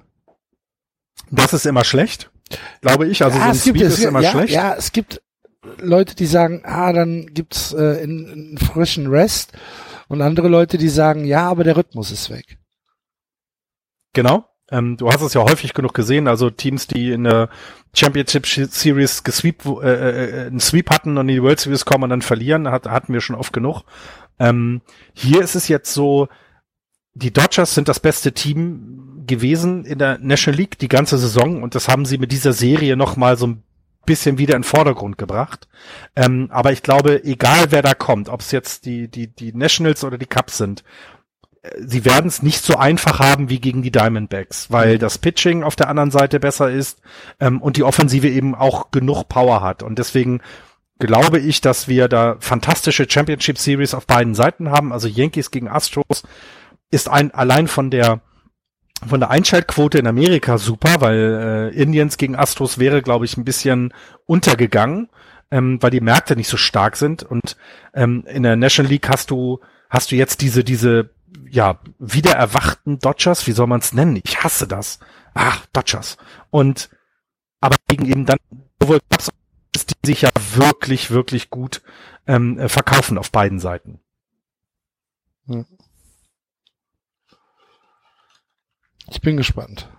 Das ist immer schlecht, glaube ich. Also ja, so ein es gibt, es, ist immer ja, schlecht. Ja, es gibt Leute, die sagen, ah, dann gibt's äh, einen frischen Rest Und andere Leute, die sagen, ja, aber der Rhythmus ist weg. Genau. Ähm, du hast es ja häufig genug gesehen, also Teams, die in der Championship Series gesweep, äh, äh, einen Sweep hatten und in die World Series kommen und dann verlieren, hat, hatten wir schon oft genug. Ähm, hier ist es jetzt so, die Dodgers sind das beste Team gewesen in der National League die ganze Saison und das haben sie mit dieser Serie noch mal so ein bisschen wieder in den Vordergrund gebracht. Ähm, aber ich glaube, egal wer da kommt, ob es jetzt die, die, die Nationals oder die Cubs sind, sie werden es nicht so einfach haben wie gegen die Diamondbacks, weil das Pitching auf der anderen Seite besser ist ähm, und die Offensive eben auch genug Power hat. Und deswegen glaube ich, dass wir da fantastische Championship Series auf beiden Seiten haben. Also Yankees gegen Astros ist ein allein von der von der Einschaltquote in Amerika super, weil äh, Indians gegen Astros wäre, glaube ich, ein bisschen untergegangen, ähm, weil die Märkte nicht so stark sind. Und ähm, in der National League hast du hast du jetzt diese diese ja, wieder erwachten Dodgers, wie soll man es nennen? Ich hasse das. Ach, Dodgers. Und aber gegen eben dann sowohl die sich ja wirklich, wirklich gut ähm, äh, verkaufen auf beiden Seiten. Hm. Ich bin gespannt.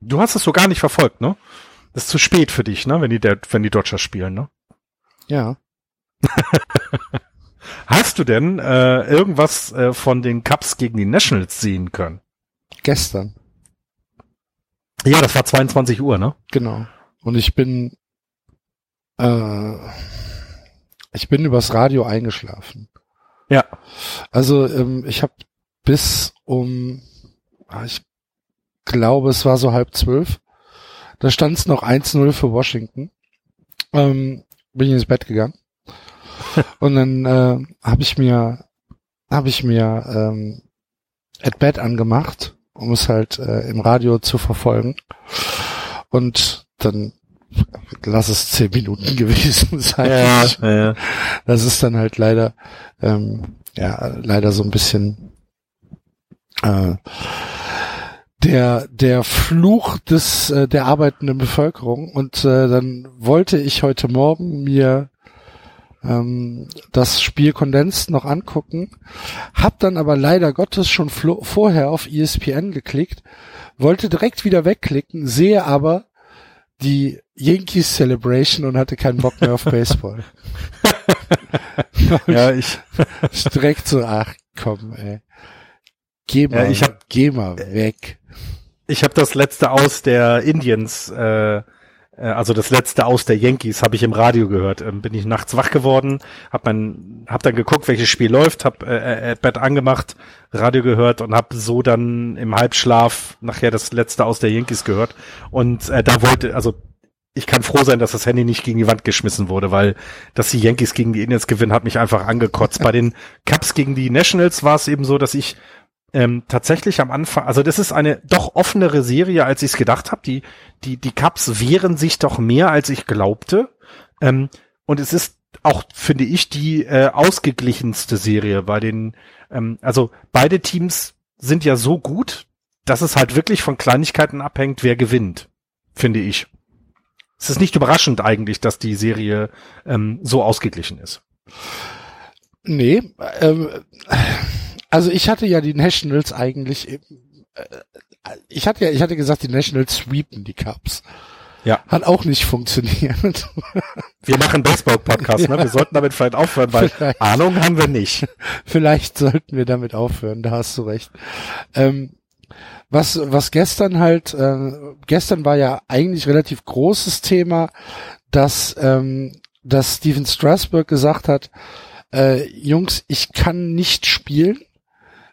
Du hast es so gar nicht verfolgt, ne? Das ist zu spät für dich, ne? Wenn die, wenn die Dodgers spielen, ne? Ja. Hast du denn äh, irgendwas äh, von den Cups gegen die Nationals sehen können? Gestern. Ja, das war 22 Uhr, ne? Genau. Und ich bin äh, ich bin übers Radio eingeschlafen. Ja. Also ähm, ich habe bis um, ah, ich glaube, es war so halb zwölf. Da stand es noch 1-0 für Washington. Ähm, bin ich ins Bett gegangen. Und dann äh, habe ich mir habe ich mir ähm, At Bed angemacht, um es halt äh, im Radio zu verfolgen. Und dann lass es zehn Minuten gewesen sein. Ja, ja. Das ist dann halt leider ähm, ja leider so ein bisschen äh, der der Fluch des äh, der arbeitenden Bevölkerung und äh, dann wollte ich heute Morgen mir ähm, das Spiel Kondens noch angucken, hab dann aber leider Gottes schon vorher auf ESPN geklickt, wollte direkt wieder wegklicken, sehe aber die Yankees Celebration und hatte keinen Bock mehr auf Baseball. ja, ich direkt so, ach komm, ey. Geh mal, ja, ich hab, geh mal weg. Ich habe das letzte aus der Indians äh, äh, also das letzte aus der Yankees habe ich im Radio gehört. Ähm, bin ich nachts wach geworden, hab mein, hab dann geguckt, welches Spiel läuft, hab äh, äh, Bett angemacht, Radio gehört und hab so dann im Halbschlaf nachher das letzte aus der Yankees gehört. Und äh, da wollte, also ich kann froh sein, dass das Handy nicht gegen die Wand geschmissen wurde, weil dass die Yankees gegen die Indians gewinnen, hat mich einfach angekotzt. Bei den Cups gegen die Nationals war es eben so, dass ich ähm, tatsächlich am Anfang, also das ist eine doch offenere Serie, als ich es gedacht habe. Die, die, die Cups wehren sich doch mehr, als ich glaubte. Ähm, und es ist auch, finde ich, die äh, ausgeglichenste Serie bei den, ähm, also beide Teams sind ja so gut, dass es halt wirklich von Kleinigkeiten abhängt, wer gewinnt, finde ich. Es ist nicht überraschend eigentlich, dass die Serie ähm, so ausgeglichen ist. Nee, ähm, also ich hatte ja die Nationals eigentlich, äh, ich hatte ja, ich hatte gesagt, die Nationals sweepen die Cups. Ja. Hat auch nicht funktioniert. Wir machen Baseball-Podcast, ja. ne? Wir sollten damit vielleicht aufhören, weil vielleicht. Ahnung haben wir nicht. Vielleicht sollten wir damit aufhören, da hast du recht. Ähm, was, was gestern halt, äh, gestern war ja eigentlich relativ großes Thema, dass, ähm, dass Steven Strasberg gesagt hat, äh, Jungs, ich kann nicht spielen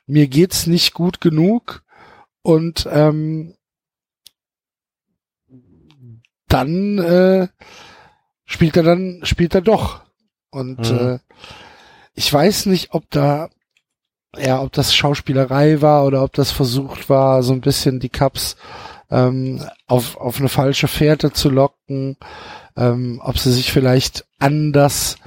mir geht's nicht gut genug und ähm, dann äh, spielt er dann spielt er doch und mhm. äh, ich weiß nicht, ob da ja, ob das Schauspielerei war oder ob das versucht war, so ein bisschen die Cups ähm, auf, auf eine falsche Fährte zu locken, ähm, ob sie sich vielleicht anders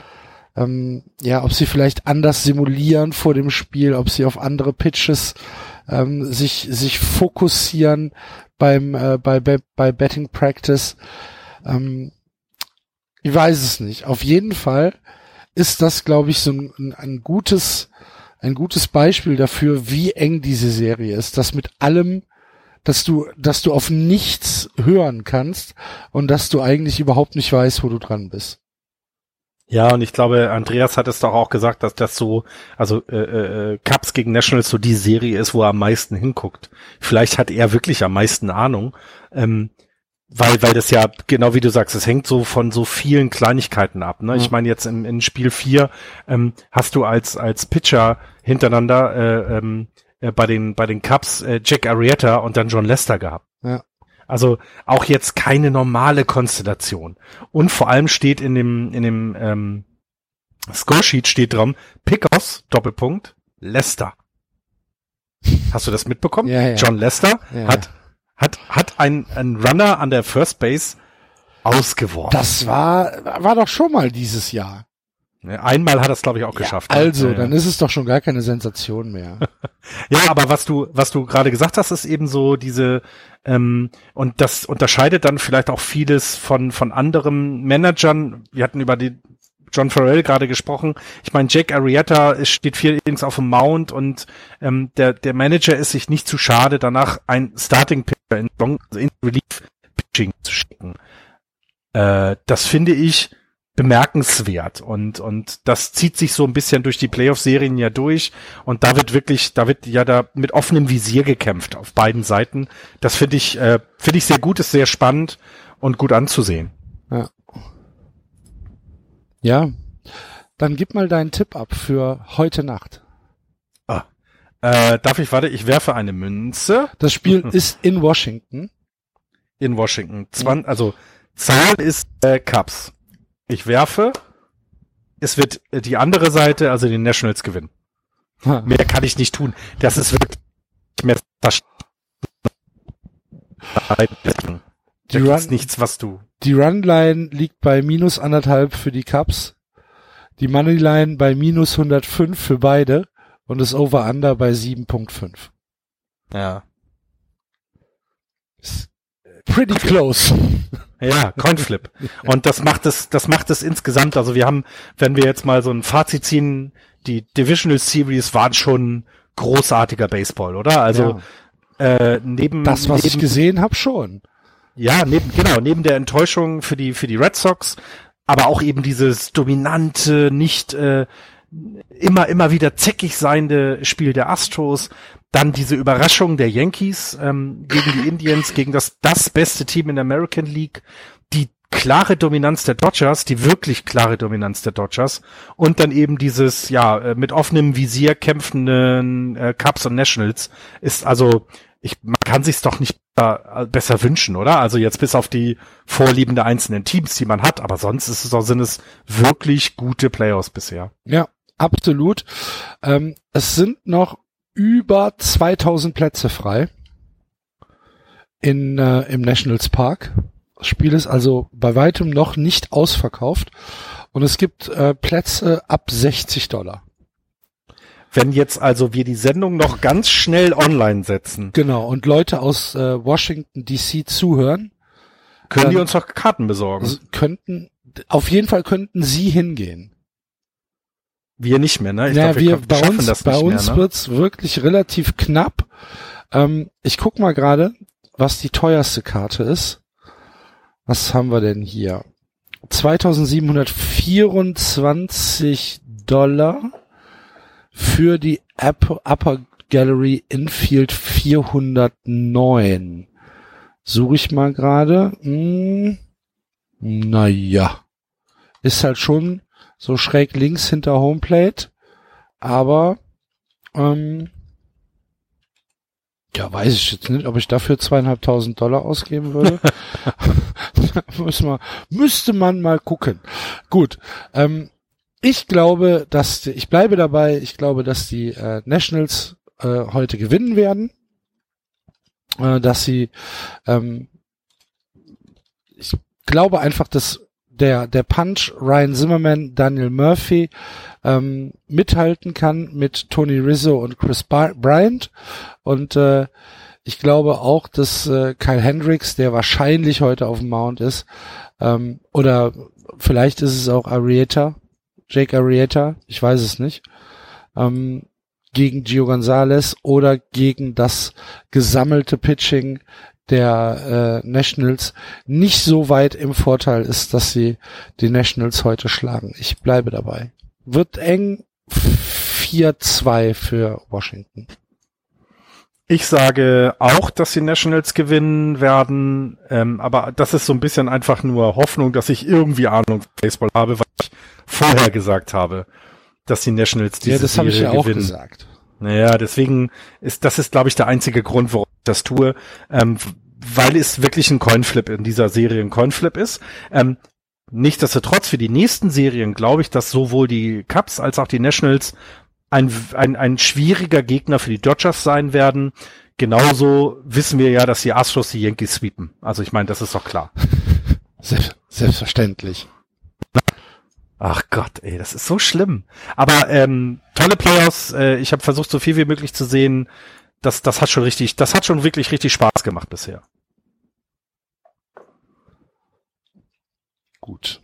ähm, ja, ob sie vielleicht anders simulieren vor dem Spiel, ob sie auf andere Pitches ähm, sich sich fokussieren beim äh, bei, bei bei Betting Practice. Ähm, ich weiß es nicht. Auf jeden Fall ist das, glaube ich, so ein, ein gutes, ein gutes Beispiel dafür, wie eng diese Serie ist, dass mit allem, dass du, dass du auf nichts hören kannst und dass du eigentlich überhaupt nicht weißt, wo du dran bist. Ja, und ich glaube, Andreas hat es doch auch gesagt, dass das so, also äh, äh, Cups gegen Nationals so die Serie ist, wo er am meisten hinguckt. Vielleicht hat er wirklich am meisten Ahnung, ähm, weil weil das ja genau wie du sagst, es hängt so von so vielen Kleinigkeiten ab. Ne? Mhm. Ich meine jetzt im, in Spiel 4 ähm, hast du als als Pitcher hintereinander äh, ähm, äh, bei den bei den Cups äh, Jack Arrieta und dann John Lester gehabt. Ja. Also auch jetzt keine normale Konstellation. Und vor allem steht in dem, in dem ähm, Scoresheet steht dran, Pickers, Doppelpunkt, Lester. Hast du das mitbekommen? Ja, ja. John Lester Ja. hat, hat, hat ein, ein Runner an der First Base ausgeworfen. Das war, war doch schon mal dieses Jahr. Ne, Einmal hat er es, glaube ich, auch geschafft. ne? Also, Ja, ja. dann ist es doch schon gar keine Sensation mehr. Ja, aber was du, was du gerade gesagt hast, ist eben so diese, ähm, und das unterscheidet dann vielleicht auch vieles von, von anderen Managern. Wir hatten über die John Farrell gerade gesprochen. Ich meine, Jake Arrieta es steht vier Innings auf dem Mount und ähm, der, der Manager ist sich nicht zu schade, danach ein Starting Pitcher in, also in Relief Pitching zu schicken. Äh, das finde ich bemerkenswert und und das zieht sich so ein bisschen durch die Playoff-Serien ja durch und da wird wirklich, da wird ja da mit offenem Visier gekämpft auf beiden Seiten. Das finde ich äh, finde ich sehr gut, ist sehr spannend und gut anzusehen. Ja. Ja. Dann gib mal deinen Tipp ab für heute Nacht. Äh, darf ich warte, ich werfe eine Münze Das Spiel ist in Washington. in Washington. Zwan also Zahl ist äh, Cups. Ich werfe. Es wird äh, die andere Seite, also die Nationals gewinnen. Mehr kann ich nicht tun. Das ist wirklich mehr versch- Die Run- nichts, was du. Die Runline liegt bei minus anderthalb für die Cubs. Die Moneyline bei minus 105 für beide. Und das Over-Under bei 7.5. Ja. Pretty close. Ja, Coinflip. Und das macht es, das macht es insgesamt. Also wir haben, wenn wir jetzt mal so ein Fazit ziehen, die Divisional Series waren schon großartiger Baseball, oder? Also äh, neben Das, was neben, ich gesehen habe, schon. Ja, neben, genau, neben der Enttäuschung für die, für die Red Sox, aber auch eben dieses dominante, nicht äh, immer, immer wieder zickig seiende Spiel der Astros, dann diese Überraschung der Yankees ähm, gegen die Indians, gegen das, das beste Team in der American League, die klare Dominanz der Dodgers, die wirklich klare Dominanz der Dodgers und dann eben dieses, ja, äh, mit offenem Visier kämpfenden äh, Cubs und Nationals ist also, ich, man kann sich's doch nicht äh, besser wünschen, oder? Also jetzt bis auf die Vorlieben der einzelnen Teams, die man hat, aber sonst ist es auch, sind es wirklich gute Playoffs bisher. Ja, absolut. Ähm, es sind noch über 2000 Plätze frei in, äh, im Nationals Park. Das Spiel ist also bei weitem noch nicht ausverkauft. Und es gibt äh, Plätze ab 60 Dollar. Wenn jetzt also wir die Sendung noch ganz schnell online setzen, Genau. Und Leute aus äh, Washington DC zuhören, können die uns doch Karten besorgen. könnten, auf jeden Fall könnten sie hingehen. Wir nicht mehr, ne? Ich ja, glaub, wir, wir bei uns, das bei uns mehr, ne? wird's wirklich relativ knapp. Ähm, ich guck mal gerade, was die teuerste Karte ist. Was haben wir denn hier? 2724 Dollar für die Upper, Upper Gallery Infield 409. Suche ich mal gerade. Hm, naja. Ist halt schon so schräg links hinter Homeplate. Aber ähm, ja, weiß ich jetzt nicht, ob ich dafür zweieinhalbtausend Dollar ausgeben würde. Muss man, müsste man mal gucken. Gut. Ähm, ich glaube, dass die, ich bleibe dabei. Ich glaube, dass die äh, Nationals äh, heute gewinnen werden. Äh, dass sie, ähm, ich glaube einfach, dass der der Punch Ryan Zimmerman, Daniel Murphy ähm, mithalten kann mit Tony Rizzo und Chris Bryant. Und äh, ich glaube auch, dass äh, Kyle Hendricks, der wahrscheinlich heute auf dem Mount ist, ähm, oder vielleicht ist es auch Arieta, Jake Arrieta, ich weiß es nicht, ähm, gegen Gio Gonzalez oder gegen das gesammelte Pitching der äh, Nationals nicht so weit im Vorteil ist, dass sie die Nationals heute schlagen. Ich bleibe dabei. Wird eng 4-2 für Washington. Ich sage auch, dass die Nationals gewinnen werden, ähm, aber das ist so ein bisschen einfach nur Hoffnung, dass ich irgendwie Ahnung von Baseball habe, weil ich vorher gesagt habe, dass die Nationals diese Ja, das habe ich ja Serie auch gewinnen. gesagt. Naja, deswegen ist das ist, glaube ich, der einzige Grund, warum das tue, ähm, weil es wirklich ein Coinflip in dieser Serie ein Coinflip ist. Ähm, Nichtsdestotrotz für die nächsten Serien glaube ich, dass sowohl die Cubs als auch die Nationals ein, ein, ein schwieriger Gegner für die Dodgers sein werden. Genauso wissen wir ja, dass die Astros die Yankees sweepen. Also ich meine, das ist doch klar. Selbst, selbstverständlich. Ach Gott, ey, das ist so schlimm. Aber ähm, tolle Playoffs. Äh, ich habe versucht, so viel wie möglich zu sehen. Das, das hat schon richtig, das hat schon wirklich richtig Spaß gemacht bisher. Gut.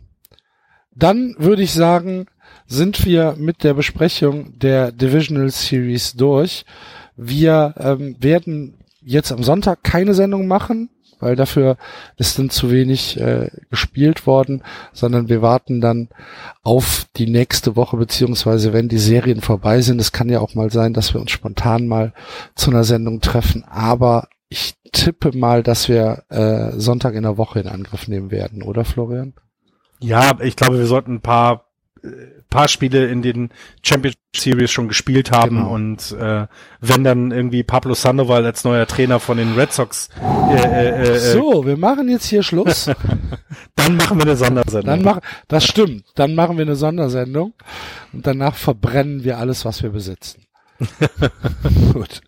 Dann würde ich sagen, sind wir mit der Besprechung der Divisional Series durch. Wir ähm, werden jetzt am Sonntag keine Sendung machen, weil dafür ist dann zu wenig äh, gespielt worden, sondern wir warten dann auf die nächste Woche, beziehungsweise wenn die Serien vorbei sind. Es kann ja auch mal sein, dass wir uns spontan mal zu einer Sendung treffen, aber ich tippe mal, dass wir äh, Sonntag in der Woche in Angriff nehmen werden, oder Florian? Ja, ich glaube, wir sollten ein paar äh, paar Spiele in den Championship Series schon gespielt haben Genau. und äh, wenn dann irgendwie Pablo Sandoval als neuer Trainer von den Red Sox, äh, äh, äh, So, wir machen jetzt hier Schluss. dann machen wir eine Sondersendung. Dann mach, das stimmt. Dann machen wir eine Sondersendung und danach verbrennen wir alles, was wir besitzen. Gut.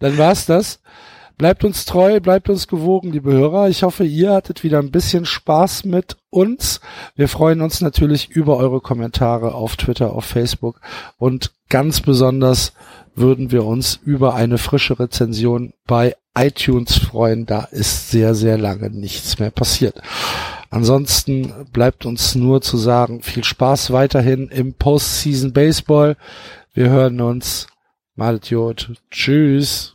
Dann war's das. Bleibt uns treu, bleibt uns gewogen, liebe Hörer. Ich hoffe, ihr hattet wieder ein bisschen Spaß mit uns. Wir freuen uns natürlich über eure Kommentare auf Twitter, auf Facebook und ganz besonders würden wir uns über eine frische Rezension bei iTunes freuen. Da ist sehr, sehr lange nichts mehr passiert. Ansonsten bleibt uns nur zu sagen, viel Spaß weiterhin im Postseason Baseball. Wir hören uns. Malet Jod. Tschüss.